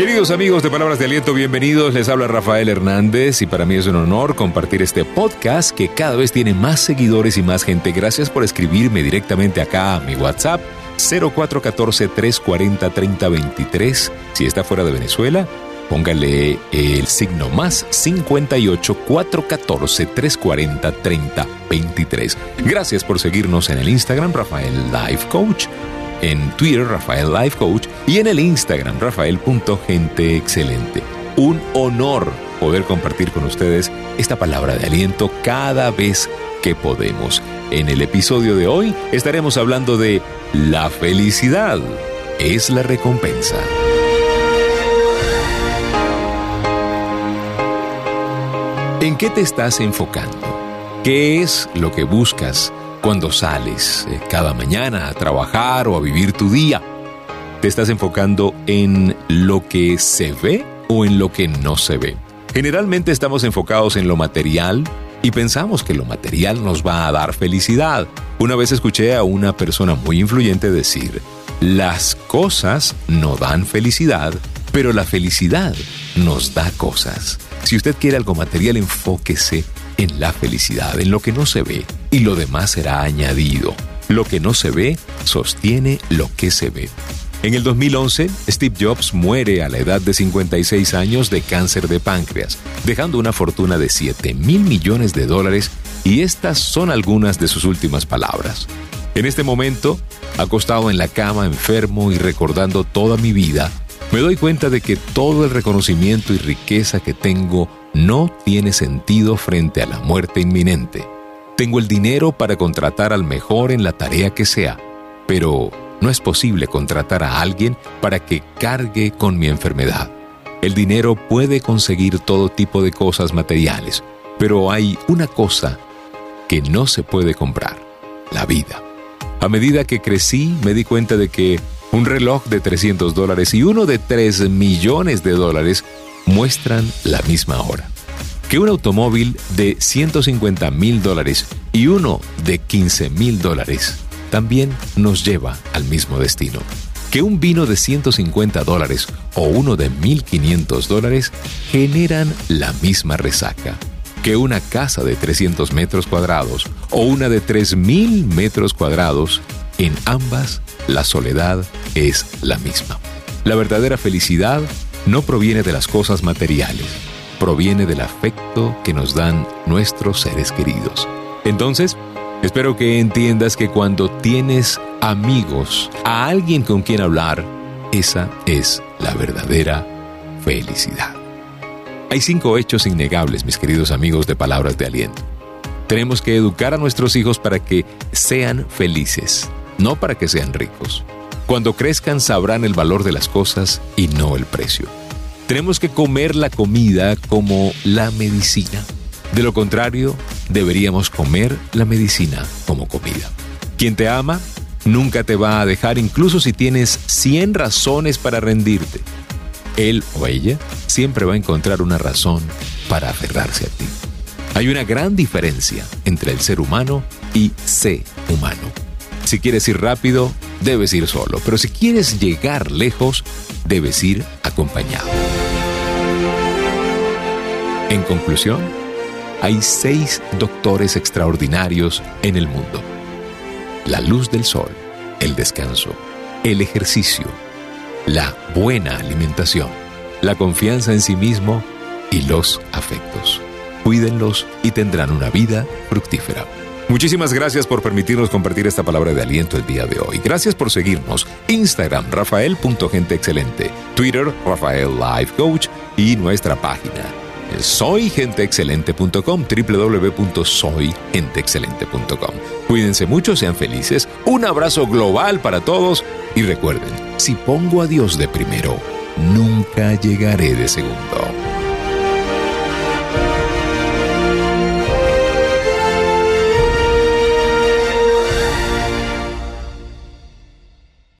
Queridos amigos de Palabras de Aliento, bienvenidos. Les habla Rafael Hernández y para mí es un honor compartir este podcast que cada vez tiene más seguidores y más gente. Gracias por escribirme directamente acá a mi WhatsApp 0414-340-3023. Si está fuera de Venezuela, póngale el signo más 58 414 340 3023. Gracias por seguirnos en el Instagram Rafael Life Coach, en Twitter Rafael Life Coach y en el Instagram rafael.genteexcelente. Un honor poder compartir con ustedes esta palabra de aliento cada vez que podemos. En el episodio de hoy estaremos hablando de la felicidad es la recompensa. ¿En qué te estás enfocando? ¿Qué es lo que buscas cuando sales eh, cada mañana a trabajar o a vivir tu día? ¿Te estás enfocando en lo que se ve o en lo que no se ve? Generalmente estamos enfocados en lo material y pensamos que lo material nos va a dar felicidad. Una vez escuché a una persona muy influyente decir, las cosas no dan felicidad, pero la felicidad nos da cosas. Si usted quiere algo material, enfóquese en la felicidad, en lo que no se ve, y lo demás será añadido. Lo que no se ve sostiene lo que se ve. En el 2011, Steve Jobs muere a la edad de 56 años de cáncer de páncreas, dejando una fortuna de 7 mil millones de dólares y estas son algunas de sus últimas palabras. En este momento, acostado en la cama enfermo y recordando toda mi vida, me doy cuenta de que todo el reconocimiento y riqueza que tengo no tiene sentido frente a la muerte inminente. Tengo el dinero para contratar al mejor en la tarea que sea, pero no es posible contratar a alguien para que cargue con mi enfermedad. El dinero puede conseguir todo tipo de cosas materiales, pero hay una cosa que no se puede comprar, la vida. A medida que crecí me di cuenta de que un reloj de 300 dólares y uno de 3 millones de dólares muestran la misma hora. Que un automóvil de 150 mil dólares y uno de 15 mil dólares también nos lleva al mismo destino. Que un vino de 150 dólares o uno de 1.500 dólares generan la misma resaca. Que una casa de 300 metros cuadrados o una de 3.000 metros cuadrados, en ambas la soledad es la misma. La verdadera felicidad no proviene de las cosas materiales, proviene del afecto que nos dan nuestros seres queridos. Entonces, Espero que entiendas que cuando tienes amigos, a alguien con quien hablar, esa es la verdadera felicidad. Hay cinco hechos innegables, mis queridos amigos de Palabras de Aliento. Tenemos que educar a nuestros hijos para que sean felices, no para que sean ricos. Cuando crezcan sabrán el valor de las cosas y no el precio. Tenemos que comer la comida como la medicina. De lo contrario, deberíamos comer la medicina como comida. Quien te ama nunca te va a dejar incluso si tienes 100 razones para rendirte. Él o ella siempre va a encontrar una razón para aferrarse a ti. Hay una gran diferencia entre el ser humano y ser humano. Si quieres ir rápido, debes ir solo, pero si quieres llegar lejos, debes ir acompañado. En conclusión, hay seis doctores extraordinarios en el mundo. La luz del sol, el descanso, el ejercicio, la buena alimentación, la confianza en sí mismo y los afectos. Cuídenlos y tendrán una vida fructífera. Muchísimas gracias por permitirnos compartir esta palabra de aliento el día de hoy. Gracias por seguirnos. Instagram, rafael.genteexcelente. Twitter, Rafael Life Coach. Y nuestra página, soygenteexcelente.com, www.soygenteexcelente.com. Cuídense mucho, sean felices, un abrazo global para todos y recuerden, si pongo a Dios de primero, nunca llegaré de segundo.